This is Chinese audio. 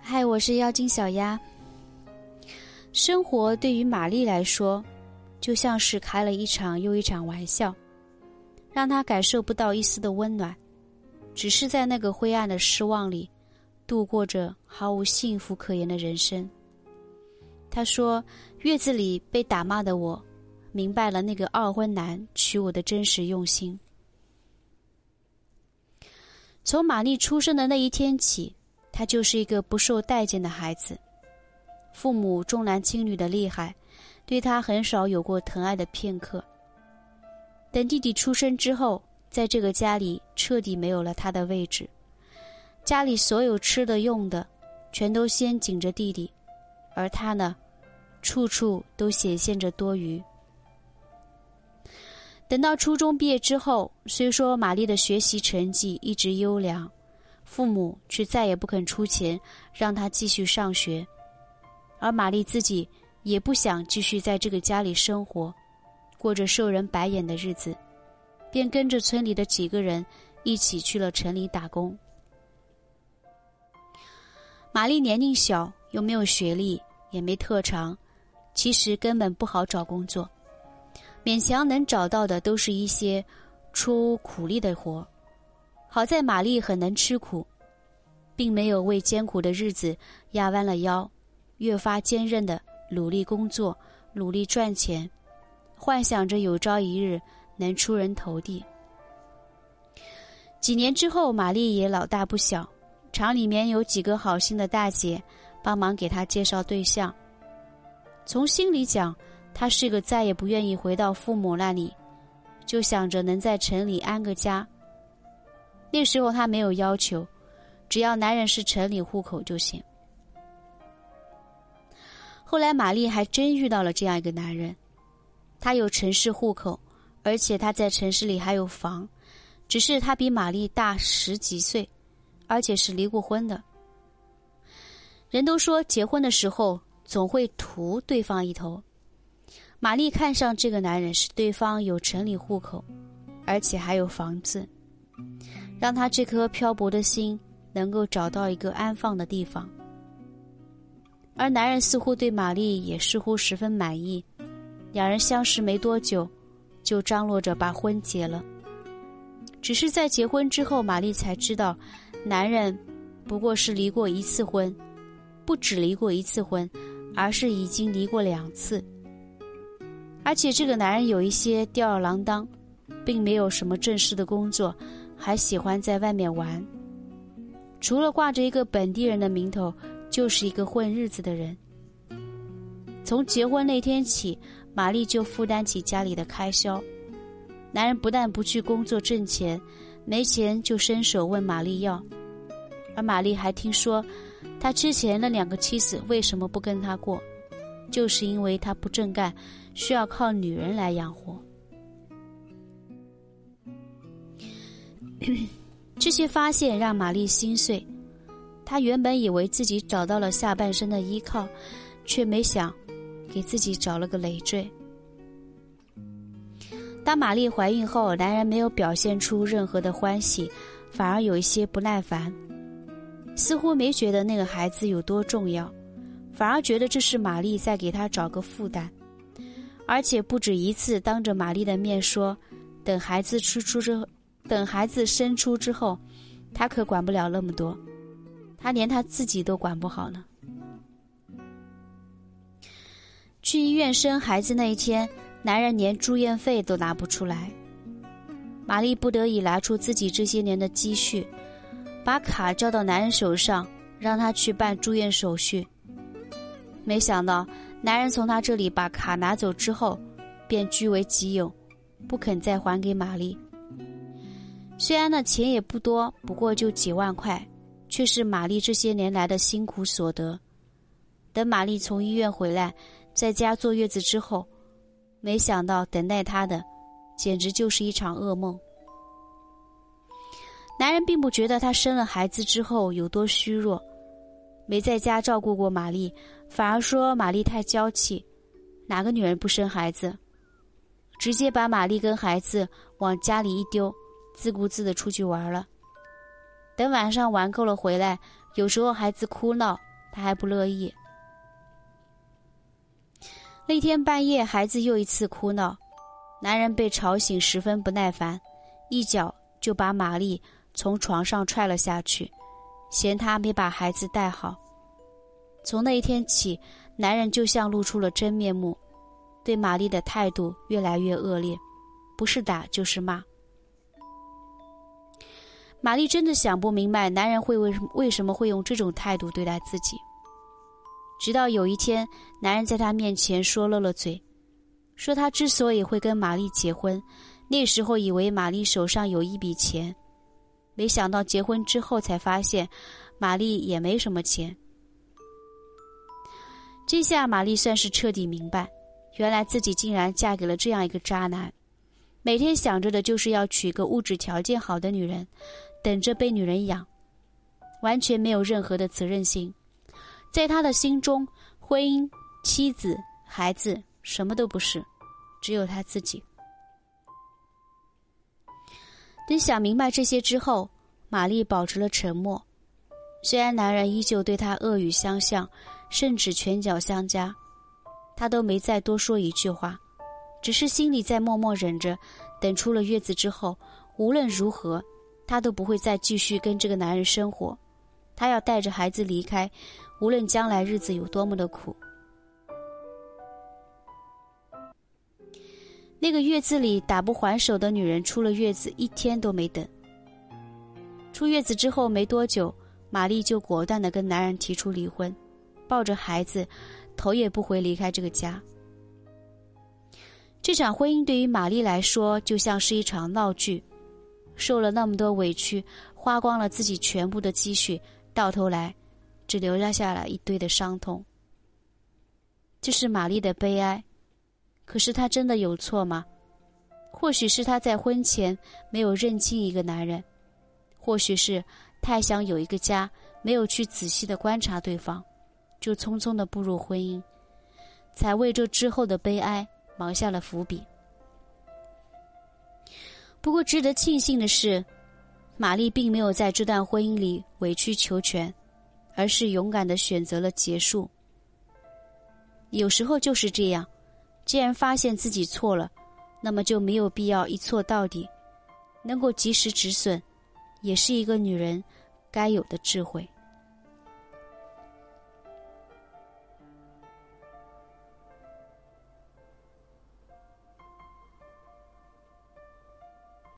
嗨，我是妖精小鸭。生活对于玛丽来说，就像是开了一场又一场玩笑，让她感受不到一丝的温暖，只是在那个灰暗的失望里，度过着毫无幸福可言的人生。她说：“月子里被打骂的我，明白了那个二婚男娶我的真实用心。从玛丽出生的那一天起。”他就是一个不受待见的孩子，父母重男轻女的厉害，对他很少有过疼爱的片刻。等弟弟出生之后，在这个家里彻底没有了他的位置，家里所有吃的用的，全都先紧着弟弟，而他呢，处处都显现着多余。等到初中毕业之后，虽说玛丽的学习成绩一直优良。父母却再也不肯出钱让她继续上学，而玛丽自己也不想继续在这个家里生活，过着受人白眼的日子，便跟着村里的几个人一起去了城里打工。玛丽年龄小，又没有学历，也没特长，其实根本不好找工作，勉强能找到的都是一些出苦力的活。好在玛丽很能吃苦，并没有为艰苦的日子压弯了腰，越发坚韧的努力工作，努力赚钱，幻想着有朝一日能出人头地。几年之后，玛丽也老大不小，厂里面有几个好心的大姐帮忙给她介绍对象。从心里讲，他是个再也不愿意回到父母那里，就想着能在城里安个家。那时候他没有要求，只要男人是城里户口就行。后来玛丽还真遇到了这样一个男人，他有城市户口，而且他在城市里还有房，只是他比玛丽大十几岁，而且是离过婚的。人都说结婚的时候总会图对方一头，玛丽看上这个男人是对方有城里户口，而且还有房子。让他这颗漂泊的心能够找到一个安放的地方，而男人似乎对玛丽也似乎十分满意，两人相识没多久，就张罗着把婚结了。只是在结婚之后，玛丽才知道，男人不过是离过一次婚，不止离过一次婚，而是已经离过两次，而且这个男人有一些吊儿郎当，并没有什么正式的工作。还喜欢在外面玩，除了挂着一个本地人的名头，就是一个混日子的人。从结婚那天起，玛丽就负担起家里的开销。男人不但不去工作挣钱，没钱就伸手问玛丽要。而玛丽还听说，他之前那两个妻子为什么不跟他过，就是因为他不正干，需要靠女人来养活。这些发现让玛丽心碎，她原本以为自己找到了下半生的依靠，却没想给自己找了个累赘。当玛丽怀孕后，男人没有表现出任何的欢喜，反而有一些不耐烦，似乎没觉得那个孩子有多重要，反而觉得这是玛丽在给他找个负担，而且不止一次当着玛丽的面说，等孩子出出之。等孩子生出之后，他可管不了那么多，他连他自己都管不好呢。去医院生孩子那一天，男人连住院费都拿不出来，玛丽不得已拿出自己这些年的积蓄，把卡交到男人手上，让他去办住院手续。没想到，男人从他这里把卡拿走之后，便据为己有，不肯再还给玛丽。虽然那钱也不多，不过就几万块，却是玛丽这些年来的辛苦所得。等玛丽从医院回来，在家坐月子之后，没想到等待她的，简直就是一场噩梦。男人并不觉得她生了孩子之后有多虚弱，没在家照顾过玛丽，反而说玛丽太娇气，哪个女人不生孩子？直接把玛丽跟孩子往家里一丢。自顾自的出去玩了。等晚上玩够了回来，有时候孩子哭闹，他还不乐意。那天半夜，孩子又一次哭闹，男人被吵醒，十分不耐烦，一脚就把玛丽从床上踹了下去，嫌他没把孩子带好。从那一天起，男人就像露出了真面目，对玛丽的态度越来越恶劣，不是打就是骂。玛丽真的想不明白，男人会为为什么会用这种态度对待自己。直到有一天，男人在她面前说漏了嘴，说他之所以会跟玛丽结婚，那时候以为玛丽手上有一笔钱，没想到结婚之后才发现，玛丽也没什么钱。这下玛丽算是彻底明白，原来自己竟然嫁给了这样一个渣男，每天想着的就是要娶个物质条件好的女人。等着被女人养，完全没有任何的责任心，在他的心中，婚姻、妻子、孩子什么都不是，只有他自己。等想明白这些之后，玛丽保持了沉默。虽然男人依旧对她恶语相向，甚至拳脚相加，她都没再多说一句话，只是心里在默默忍着。等出了月子之后，无论如何。她都不会再继续跟这个男人生活，她要带着孩子离开，无论将来日子有多么的苦。那个月子里打不还手的女人出了月子一天都没等。出月子之后没多久，玛丽就果断的跟男人提出离婚，抱着孩子，头也不回离开这个家。这场婚姻对于玛丽来说就像是一场闹剧。受了那么多委屈，花光了自己全部的积蓄，到头来，只留下下了一堆的伤痛。这是玛丽的悲哀，可是她真的有错吗？或许是她在婚前没有认清一个男人，或许是太想有一个家，没有去仔细的观察对方，就匆匆的步入婚姻，才为这之后的悲哀埋下了伏笔。不过，值得庆幸的是，玛丽并没有在这段婚姻里委曲求全，而是勇敢的选择了结束。有时候就是这样，既然发现自己错了，那么就没有必要一错到底，能够及时止损，也是一个女人该有的智慧。